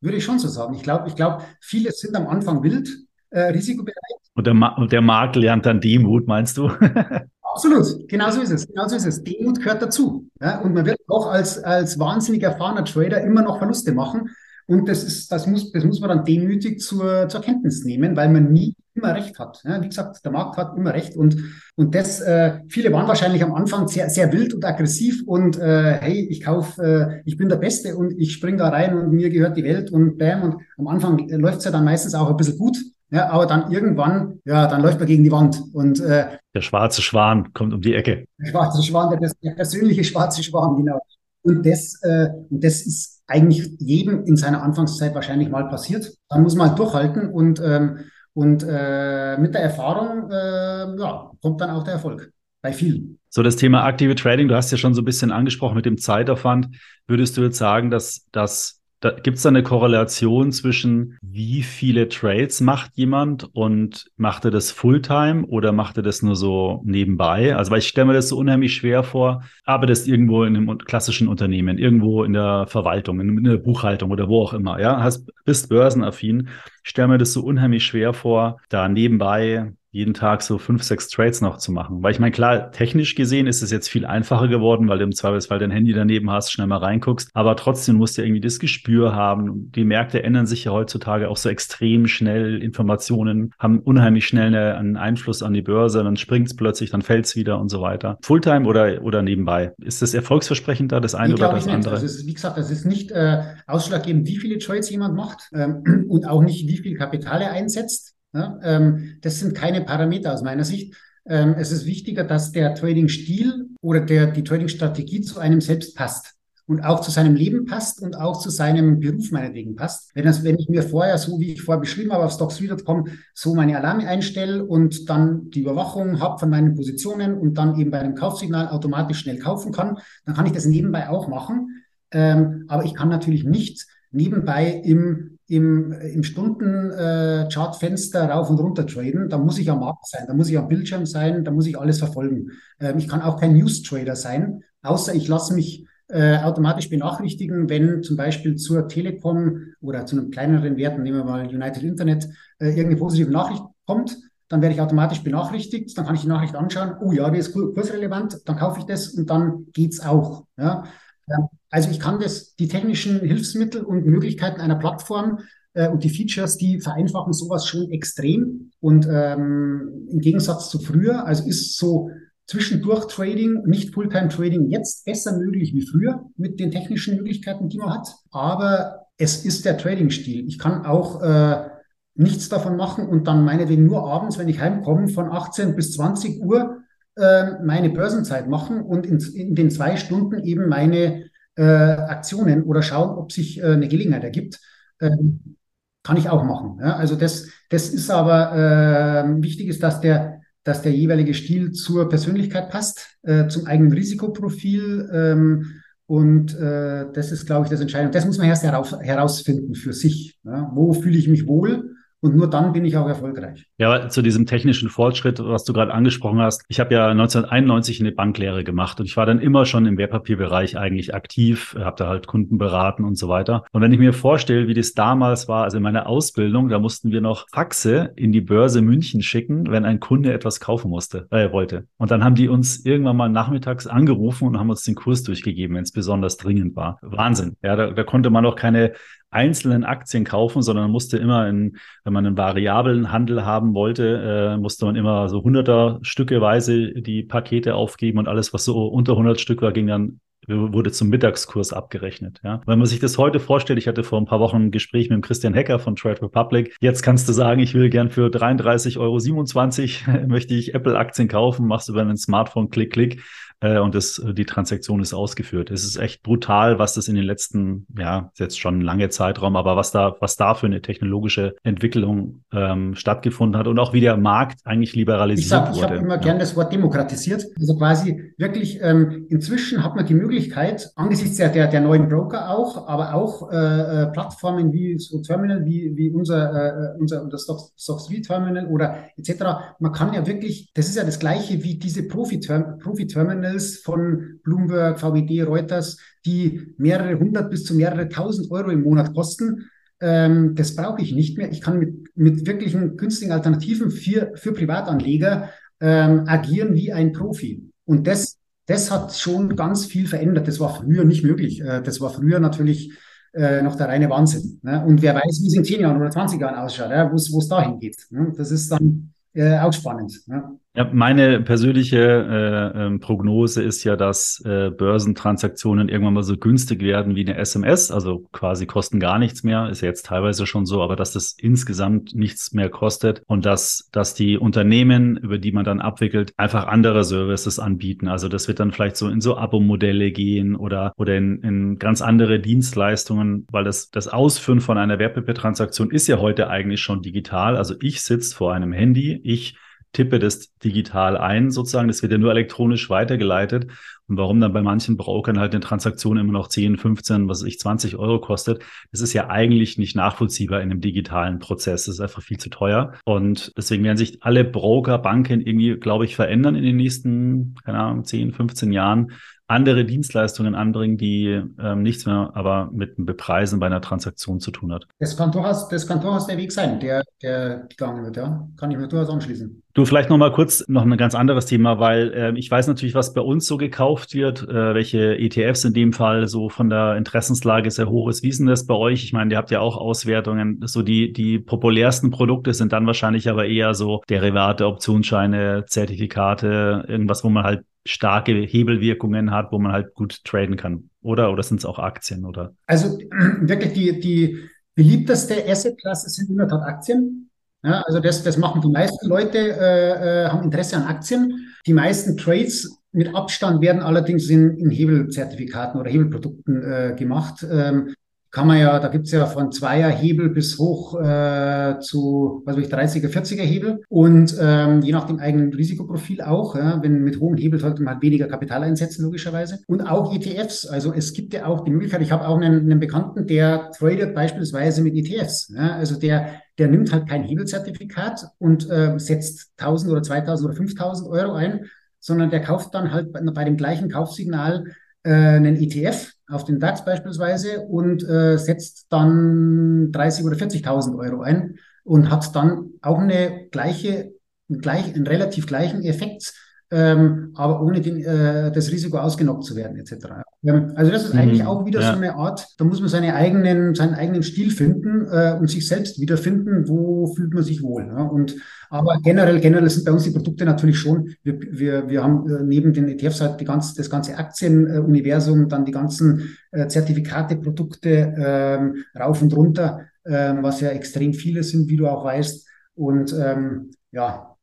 Würde ich schon so sagen. Ich glaube, ich glaube, viele sind am Anfang wild, äh, risikobereit. Und der, Ma und der Markt lernt dann Demut, meinst du? [LAUGHS] Absolut, genau so ist es. Genau so ist es. Demut gehört dazu. Ja? Und man wird auch als, als wahnsinnig erfahrener Trader immer noch Verluste machen. Und das ist, das muss, das muss man dann demütig zur, zur Kenntnis nehmen, weil man nie immer recht hat. Ja, wie gesagt, der Markt hat immer recht und, und das, äh, viele waren wahrscheinlich am Anfang sehr, sehr wild und aggressiv und äh, hey, ich kaufe, äh, ich bin der Beste und ich spring da rein und mir gehört die Welt und bam und am Anfang läuft's ja dann meistens auch ein bisschen gut. Ja, aber dann irgendwann, ja, dann läuft man gegen die Wand. Und äh, der schwarze Schwan kommt um die Ecke. Der schwarze Schwan, der, der persönliche schwarze Schwan, genau. Und das, äh, und das ist eigentlich jedem in seiner Anfangszeit wahrscheinlich mal passiert. Dann muss man halt durchhalten und ähm, und äh, mit der Erfahrung äh, ja, kommt dann auch der Erfolg bei vielen. So, das Thema aktive Trading, du hast ja schon so ein bisschen angesprochen mit dem Zeitaufwand. Würdest du jetzt sagen, dass das gibt es da eine Korrelation zwischen, wie viele Trades macht jemand und macht er das Fulltime oder macht er das nur so nebenbei? Also, weil ich stelle mir das so unheimlich schwer vor, das irgendwo in einem klassischen Unternehmen, irgendwo in der Verwaltung, in der Buchhaltung oder wo auch immer, ja, hast, bist börsenaffin. Ich stelle mir das so unheimlich schwer vor, da nebenbei jeden Tag so fünf, sechs Trades noch zu machen. Weil ich meine, klar, technisch gesehen ist es jetzt viel einfacher geworden, weil du im Zweifelsfall dein Handy daneben hast, schnell mal reinguckst. Aber trotzdem musst du irgendwie das Gespür haben. Die Märkte ändern sich ja heutzutage auch so extrem schnell. Informationen haben unheimlich schnell einen Einfluss an die Börse. Dann springt es plötzlich, dann fällt es wieder und so weiter. Fulltime oder, oder nebenbei? Ist das erfolgsversprechend da, das eine nee, oder das andere? Also ist, wie gesagt, das ist nicht äh, ausschlaggebend, wie viele Trades jemand macht ähm, und auch nicht, wie viel Kapital er einsetzt. Ähm, das sind keine Parameter aus meiner Sicht. Ähm, es ist wichtiger, dass der Trading-Stil oder der, die Trading-Strategie zu einem selbst passt und auch zu seinem Leben passt und auch zu seinem Beruf meinetwegen passt. Wenn, das, wenn ich mir vorher, so wie ich vorher beschrieben habe, auf Stocks.com so meine Alarme einstelle und dann die Überwachung habe von meinen Positionen und dann eben bei einem Kaufsignal automatisch schnell kaufen kann, dann kann ich das nebenbei auch machen. Ähm, aber ich kann natürlich nicht nebenbei im im, im Stundenchartfenster rauf und runter traden. Da muss ich am Markt sein, da muss ich am Bildschirm sein, da muss ich alles verfolgen. Ähm, ich kann auch kein News-Trader sein, außer ich lasse mich äh, automatisch benachrichtigen, wenn zum Beispiel zur Telekom oder zu einem kleineren Wert, nehmen wir mal United Internet, äh, irgendeine positive Nachricht kommt, dann werde ich automatisch benachrichtigt, dann kann ich die Nachricht anschauen, oh ja, die ist kursrelevant, dann kaufe ich das und dann geht's auch. Ja. Ähm, also ich kann das, die technischen Hilfsmittel und Möglichkeiten einer Plattform äh, und die Features, die vereinfachen sowas schon extrem. Und ähm, im Gegensatz zu früher, also ist so zwischendurch Trading, nicht Fulltime Trading jetzt besser möglich wie früher mit den technischen Möglichkeiten, die man hat. Aber es ist der Trading-Stil. Ich kann auch äh, nichts davon machen und dann meinetwegen nur abends, wenn ich heimkomme, von 18 bis 20 Uhr äh, meine Börsenzeit machen und in, in den zwei Stunden eben meine äh, Aktionen oder schauen, ob sich äh, eine Gelegenheit ergibt. Ähm, kann ich auch machen. Ja? Also das, das ist aber äh, wichtig ist, dass der, dass der jeweilige Stil zur Persönlichkeit passt, äh, zum eigenen Risikoprofil. Ähm, und äh, das ist, glaube ich, das Entscheidende. Das muss man erst heraus, herausfinden für sich. Ja? Wo fühle ich mich wohl? Und nur dann bin ich auch erfolgreich. Ja, zu diesem technischen Fortschritt, was du gerade angesprochen hast. Ich habe ja 1991 eine Banklehre gemacht und ich war dann immer schon im Wertpapierbereich eigentlich aktiv, habe da halt Kunden beraten und so weiter. Und wenn ich mir vorstelle, wie das damals war, also in meiner Ausbildung, da mussten wir noch Faxe in die Börse München schicken, wenn ein Kunde etwas kaufen musste, äh, wollte. Und dann haben die uns irgendwann mal nachmittags angerufen und haben uns den Kurs durchgegeben, wenn es besonders dringend war. Wahnsinn. Ja, da, da konnte man noch keine einzelnen Aktien kaufen, sondern musste immer in, wenn man einen variablen Handel haben wollte, äh, musste man immer so hunderter Stückeweise die Pakete aufgeben und alles, was so unter 100 Stück war, ging dann wurde zum Mittagskurs abgerechnet. Ja. Wenn man sich das heute vorstellt, ich hatte vor ein paar Wochen ein Gespräch mit dem Christian Hecker von Trade Republic. Jetzt kannst du sagen, ich will gern für 33,27 Euro [LAUGHS] möchte ich Apple-Aktien kaufen, machst du über einen Smartphone, klick, klick äh, und das, die Transaktion ist ausgeführt. Es ist echt brutal, was das in den letzten, ja, jetzt schon lange Zeitraum, aber was da, was da für eine technologische Entwicklung ähm, stattgefunden hat und auch wie der Markt eigentlich liberalisiert ich sag, ich wurde. Ich habe immer ja. gern das Wort demokratisiert. Also quasi wirklich, ähm, inzwischen hat man die Möglichkeit, angesichts der, der, der neuen Broker auch, aber auch äh, äh Plattformen wie so Terminal, wie, wie unser, äh, unser, unser Stocks, Stocks Terminal oder etc. Man kann ja wirklich, das ist ja das gleiche wie diese Profi-Terminals, Profi Terminals von Bloomberg, VWD, Reuters, die mehrere hundert bis zu mehrere tausend Euro im Monat kosten. Ähm, das brauche ich nicht mehr. Ich kann mit, mit wirklichen günstigen Alternativen für, für Privatanleger ähm, agieren wie ein Profi. Und das, das hat schon ganz viel verändert. Das war früher nicht möglich. Äh, das war früher natürlich äh, noch der reine Wahnsinn. Ne? Und wer weiß, wie es in 10 Jahren oder 20 Jahren ausschaut, ja? wo es dahin geht. Ne? Das ist dann äh, auch spannend. Ne? Ja, meine persönliche äh, ähm, Prognose ist ja, dass äh, Börsentransaktionen irgendwann mal so günstig werden wie eine SMS, also quasi kosten gar nichts mehr, ist ja jetzt teilweise schon so, aber dass das insgesamt nichts mehr kostet und dass, dass die Unternehmen, über die man dann abwickelt, einfach andere Services anbieten. Also das wird dann vielleicht so in so Abo-Modelle gehen oder, oder in, in ganz andere Dienstleistungen, weil das, das Ausführen von einer Wertpapiertransaktion ist ja heute eigentlich schon digital. Also ich sitze vor einem Handy, ich tippe das digital ein, sozusagen. Das wird ja nur elektronisch weitergeleitet. Und warum dann bei manchen Brokern halt eine Transaktion immer noch 10, 15, was weiß ich, 20 Euro kostet, das ist ja eigentlich nicht nachvollziehbar in einem digitalen Prozess. Das ist einfach viel zu teuer. Und deswegen werden sich alle Broker, Banken irgendwie, glaube ich, verändern in den nächsten, keine Ahnung, 10, 15 Jahren andere Dienstleistungen anbringen, die ähm, nichts mehr aber mit dem Bepreisen bei einer Transaktion zu tun hat. Das kann durchaus, das kann durchaus der Weg sein, der, der gegangen wird, ja. Kann ich mir durchaus anschließen. Du, vielleicht noch mal kurz noch ein ganz anderes Thema, weil äh, ich weiß natürlich, was bei uns so gekauft wird, äh, welche ETFs in dem Fall so von der Interessenslage sehr hoch ist. Wie ist denn das bei euch? Ich meine, ihr habt ja auch Auswertungen. So die, die populärsten Produkte sind dann wahrscheinlich aber eher so Derivate, Optionsscheine, Zertifikate, irgendwas, wo man halt starke Hebelwirkungen hat, wo man halt gut traden kann, oder? Oder sind es auch Aktien, oder? Also [CLEARS THROAT] wirklich die, die beliebteste Assetklasse sind in der Tat Aktien. Ja, also das, das machen die meisten Leute, äh, äh, haben Interesse an Aktien. Die meisten Trades mit Abstand werden allerdings in, in Hebelzertifikaten oder Hebelprodukten äh, gemacht. Ähm, kann man ja, da gibt's ja von zweier Hebel bis hoch äh, zu, was weiß ich, 30er, 40er Hebel und ähm, je nach dem eigenen Risikoprofil auch. Ja, wenn mit hohem Hebel sollte man halt weniger Kapital einsetzen, logischerweise. Und auch ETFs. Also es gibt ja auch die Möglichkeit, ich habe auch einen, einen Bekannten, der tradet beispielsweise mit ETFs. Ja, also der, der nimmt halt kein Hebelzertifikat und äh, setzt 1000 oder 2000 oder 5000 Euro ein, sondern der kauft dann halt bei, bei dem gleichen Kaufsignal äh, einen ETF auf den DAX beispielsweise und äh, setzt dann 30 oder 40.000 Euro ein und hat dann auch eine gleiche, gleich, einen relativ gleichen Effekt, ähm, aber ohne den, äh, das Risiko ausgenockt zu werden etc. Ähm, also das ist mhm, eigentlich auch wieder ja. so eine Art, da muss man seine eigenen, seinen eigenen Stil finden äh, und sich selbst wiederfinden, wo fühlt man sich wohl. Ja? Und aber generell, generell sind bei uns die Produkte natürlich schon, wir, wir, wir haben äh, neben den ETFs halt die ganz, das ganze Aktienuniversum, dann die ganzen äh, Zertifikate, Produkte ähm, rauf und runter, ähm, was ja extrem viele sind, wie du auch weißt. Und ähm, ja,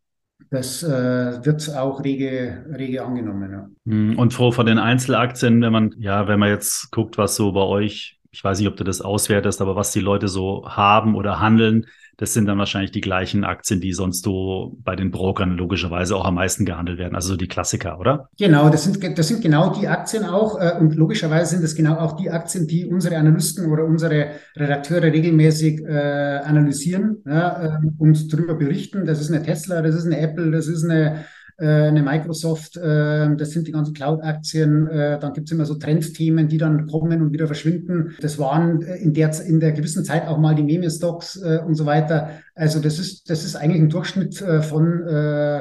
das äh, wird auch rege, rege angenommen. Ja. Hm, und vor, vor den Einzelaktien, wenn man, ja, wenn man jetzt guckt, was so bei euch, ich weiß nicht, ob du das auswertest, aber was die Leute so haben oder handeln, das sind dann wahrscheinlich die gleichen Aktien, die sonst so bei den Brokern logischerweise auch am meisten gehandelt werden. Also die Klassiker, oder? Genau, das sind, das sind genau die Aktien auch. Äh, und logischerweise sind das genau auch die Aktien, die unsere Analysten oder unsere Redakteure regelmäßig äh, analysieren ja, äh, und darüber berichten. Das ist eine Tesla, das ist eine Apple, das ist eine eine Microsoft, äh, das sind die ganzen Cloud-Aktien. Äh, dann gibt es immer so Trendthemen, die dann kommen und wieder verschwinden. Das waren in der, in der gewissen Zeit auch mal die Meme-Stocks und so weiter. Also das ist, das ist eigentlich ein Durchschnitt von,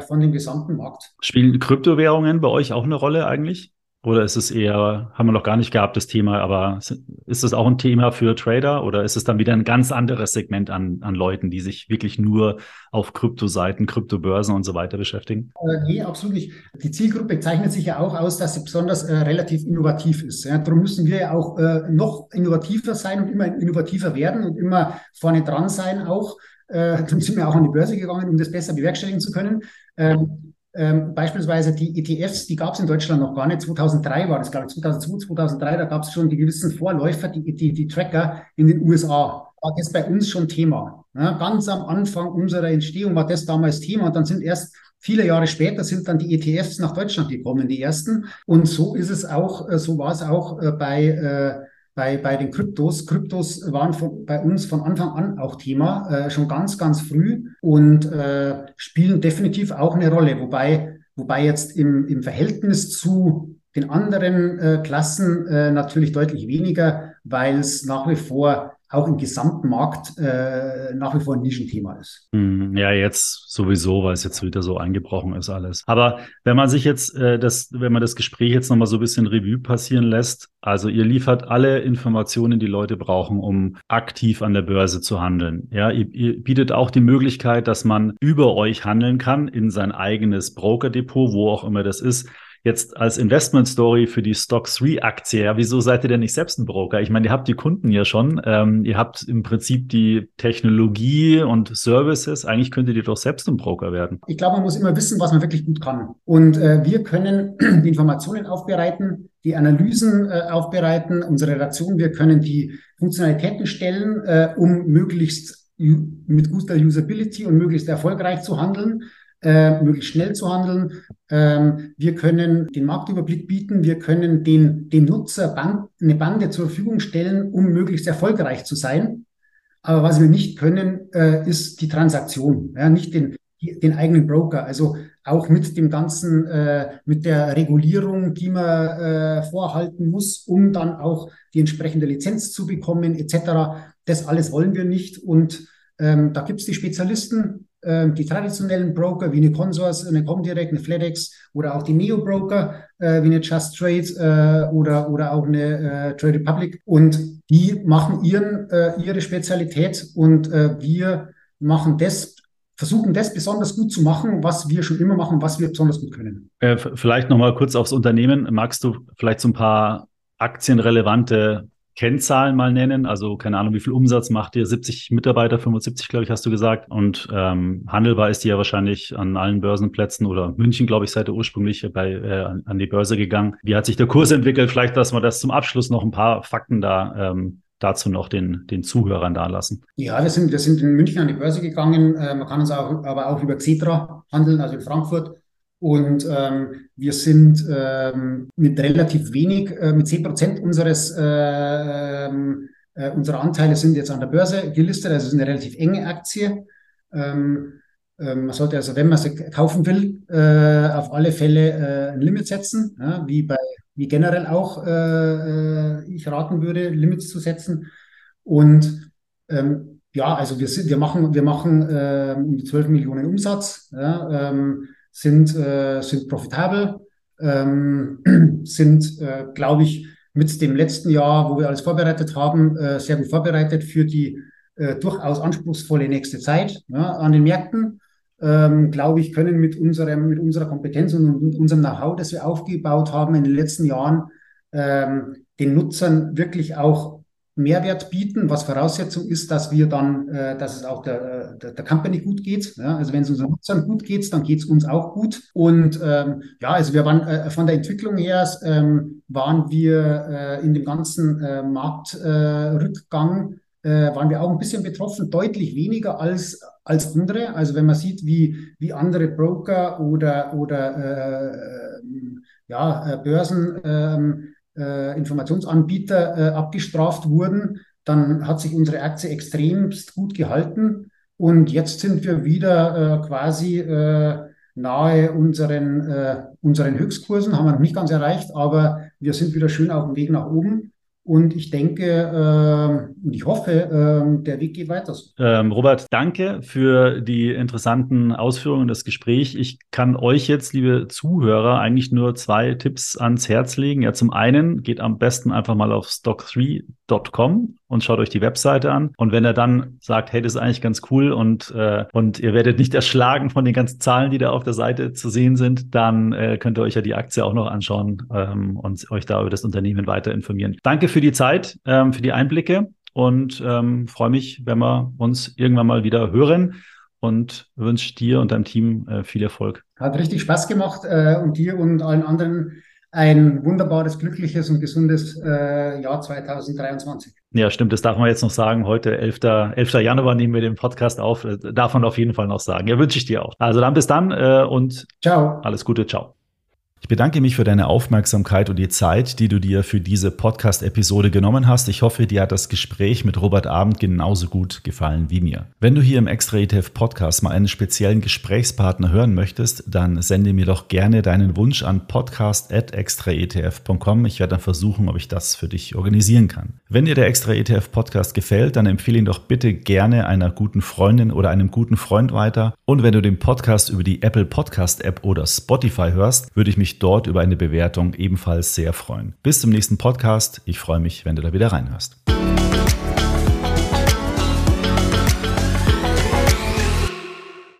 von dem gesamten Markt. Spielen Kryptowährungen bei euch auch eine Rolle eigentlich? Oder ist es eher, haben wir noch gar nicht gehabt, das Thema, aber ist es auch ein Thema für Trader oder ist es dann wieder ein ganz anderes Segment an, an Leuten, die sich wirklich nur auf Kryptoseiten, Kryptobörsen und so weiter beschäftigen? Äh, nee, absolut nicht. Die Zielgruppe zeichnet sich ja auch aus, dass sie besonders äh, relativ innovativ ist. Ja, darum müssen wir ja auch äh, noch innovativer sein und immer innovativer werden und immer vorne dran sein auch. Äh, [LAUGHS] dann sind wir auch an die Börse gegangen, um das besser bewerkstelligen zu können. Ähm, ähm, beispielsweise die ETFs, die gab es in Deutschland noch gar nicht. 2003 war das, glaube ich, 2002, 2003, da gab es schon die gewissen Vorläufer, die, die, die Tracker in den USA. War das bei uns schon Thema. Ja, ganz am Anfang unserer Entstehung war das damals Thema und dann sind erst viele Jahre später sind dann die ETFs nach Deutschland gekommen, die ersten. Und so ist es auch, äh, so war es auch äh, bei äh, bei, bei den Kryptos. Kryptos waren von, bei uns von Anfang an auch Thema, äh, schon ganz, ganz früh und äh, spielen definitiv auch eine Rolle. Wobei, wobei jetzt im, im Verhältnis zu den anderen äh, Klassen äh, natürlich deutlich weniger, weil es nach wie vor auch im gesamten Markt äh, nach wie vor ein Nischenthema ist. Hm, ja, jetzt sowieso, weil es jetzt wieder so eingebrochen ist alles. Aber wenn man sich jetzt äh, das, wenn man das Gespräch jetzt nochmal so ein bisschen Revue passieren lässt, also ihr liefert alle Informationen, die Leute brauchen, um aktiv an der Börse zu handeln. Ja, ihr, ihr bietet auch die Möglichkeit, dass man über euch handeln kann in sein eigenes Brokerdepot, wo auch immer das ist jetzt als Investment Story für die Stock 3 Aktie, ja, wieso seid ihr denn nicht selbst ein Broker? Ich meine, ihr habt die Kunden ja schon, ähm, ihr habt im Prinzip die Technologie und Services, eigentlich könntet ihr doch selbst ein Broker werden. Ich glaube, man muss immer wissen, was man wirklich gut kann. Und äh, wir können [CLEARS THROAT] die Informationen aufbereiten, die Analysen äh, aufbereiten, unsere Relation, wir können die Funktionalitäten stellen, äh, um möglichst mit guter Usability und möglichst erfolgreich zu handeln äh, möglichst schnell zu handeln. Ähm, wir können den Marktüberblick bieten. Wir können den, dem Nutzer Band, eine Bande zur Verfügung stellen, um möglichst erfolgreich zu sein. Aber was wir nicht können, äh, ist die Transaktion, ja, nicht den, den eigenen Broker. Also auch mit dem ganzen, äh, mit der Regulierung, die man äh, vorhalten muss, um dann auch die entsprechende Lizenz zu bekommen, etc. Das alles wollen wir nicht. Und ähm, da gibt es die Spezialisten, die traditionellen Broker wie eine Consors, eine Comdirect, eine FedEx oder auch die Neo-Broker äh, wie eine Just Trade äh, oder, oder auch eine äh, Trade Republic. Und die machen ihren, ihre Spezialität und wir machen das, versuchen das besonders gut zu machen, was wir schon immer machen, was wir besonders gut können. Äh, vielleicht nochmal kurz aufs Unternehmen. Magst du vielleicht so ein paar aktienrelevante Kennzahlen mal nennen? Also keine Ahnung, wie viel Umsatz macht ihr? 70 Mitarbeiter, 75, glaube ich, hast du gesagt. Und ähm, handelbar ist die ja wahrscheinlich an allen Börsenplätzen oder München, glaube ich, seid ihr ursprünglich bei, äh, an die Börse gegangen. Wie hat sich der Kurs entwickelt? Vielleicht, dass wir das zum Abschluss noch ein paar Fakten da ähm, dazu noch den, den Zuhörern da lassen. Ja, wir sind, wir sind in München an die Börse gegangen. Äh, man kann uns auch, aber auch über Xetra handeln, also in Frankfurt. Und ähm, wir sind ähm, mit relativ wenig, äh, mit 10 Prozent unseres, äh, äh, unserer Anteile sind jetzt an der Börse gelistet. Also es ist eine relativ enge Aktie. Ähm, ähm, man sollte also, wenn man sie kaufen will, äh, auf alle Fälle äh, ein Limit setzen, ja, wie bei, wie generell auch äh, ich raten würde, Limits zu setzen. Und ähm, ja, also wir sind, wir machen, wir machen um die 12 Millionen Umsatz. Ja, ähm, sind, äh, sind profitabel, ähm, [CLEARS THROAT] sind, äh, glaube ich, mit dem letzten Jahr, wo wir alles vorbereitet haben, äh, sehr gut vorbereitet für die äh, durchaus anspruchsvolle nächste Zeit ja, an den Märkten. Ähm, glaube ich, können mit, unserem, mit unserer Kompetenz und unserem Know-how, das wir aufgebaut haben in den letzten Jahren, ähm, den Nutzern wirklich auch Mehrwert bieten, was Voraussetzung ist, dass wir dann, äh, dass es auch der, der, der Company gut geht. Ja? Also wenn es unseren Nutzern gut geht, dann geht es uns auch gut. Und ähm, ja, also wir waren äh, von der Entwicklung her ähm, waren wir äh, in dem ganzen äh, Marktrückgang äh, waren wir auch ein bisschen betroffen, deutlich weniger als als andere. Also wenn man sieht, wie wie andere Broker oder oder äh, ja Börsen ähm, äh, Informationsanbieter äh, abgestraft wurden, dann hat sich unsere Aktie extremst gut gehalten. Und jetzt sind wir wieder äh, quasi äh, nahe unseren, äh, unseren Höchstkursen, haben wir noch nicht ganz erreicht, aber wir sind wieder schön auf dem Weg nach oben. Und ich denke äh, und ich hoffe, äh, der Weg geht weiter. Ähm, Robert, danke für die interessanten Ausführungen, das Gespräch. Ich kann euch jetzt, liebe Zuhörer, eigentlich nur zwei Tipps ans Herz legen. Ja, zum einen geht am besten einfach mal auf stock3.com und schaut euch die Webseite an. Und wenn er dann sagt, hey, das ist eigentlich ganz cool und, äh, und ihr werdet nicht [LAUGHS] erschlagen von den ganzen Zahlen, die da auf der Seite zu sehen sind, dann äh, könnt ihr euch ja die Aktie auch noch anschauen ähm, und euch da über das Unternehmen weiter informieren. Danke für die Zeit, ähm, für die Einblicke und ähm, freue mich, wenn wir uns irgendwann mal wieder hören und wünsche dir und deinem Team äh, viel Erfolg. Hat richtig Spaß gemacht äh, und dir und allen anderen ein wunderbares, glückliches und gesundes äh, Jahr 2023. Ja, stimmt. Das darf man jetzt noch sagen. Heute, 11. 11. Januar, nehmen wir den Podcast auf. Das darf man auf jeden Fall noch sagen. Ja, wünsche ich dir auch. Also dann bis dann äh, und ciao. Alles Gute. Ciao. Ich bedanke mich für deine Aufmerksamkeit und die Zeit, die du dir für diese Podcast-Episode genommen hast. Ich hoffe, dir hat das Gespräch mit Robert Abend genauso gut gefallen wie mir. Wenn du hier im Extra ETF Podcast mal einen speziellen Gesprächspartner hören möchtest, dann sende mir doch gerne deinen Wunsch an podcast.extraetf.com. Ich werde dann versuchen, ob ich das für dich organisieren kann. Wenn dir der Extra ETF Podcast gefällt, dann empfehle ihn doch bitte gerne einer guten Freundin oder einem guten Freund weiter. Und wenn du den Podcast über die Apple Podcast App oder Spotify hörst, würde ich mich dort über eine Bewertung ebenfalls sehr freuen. Bis zum nächsten Podcast. Ich freue mich, wenn du da wieder reinhörst.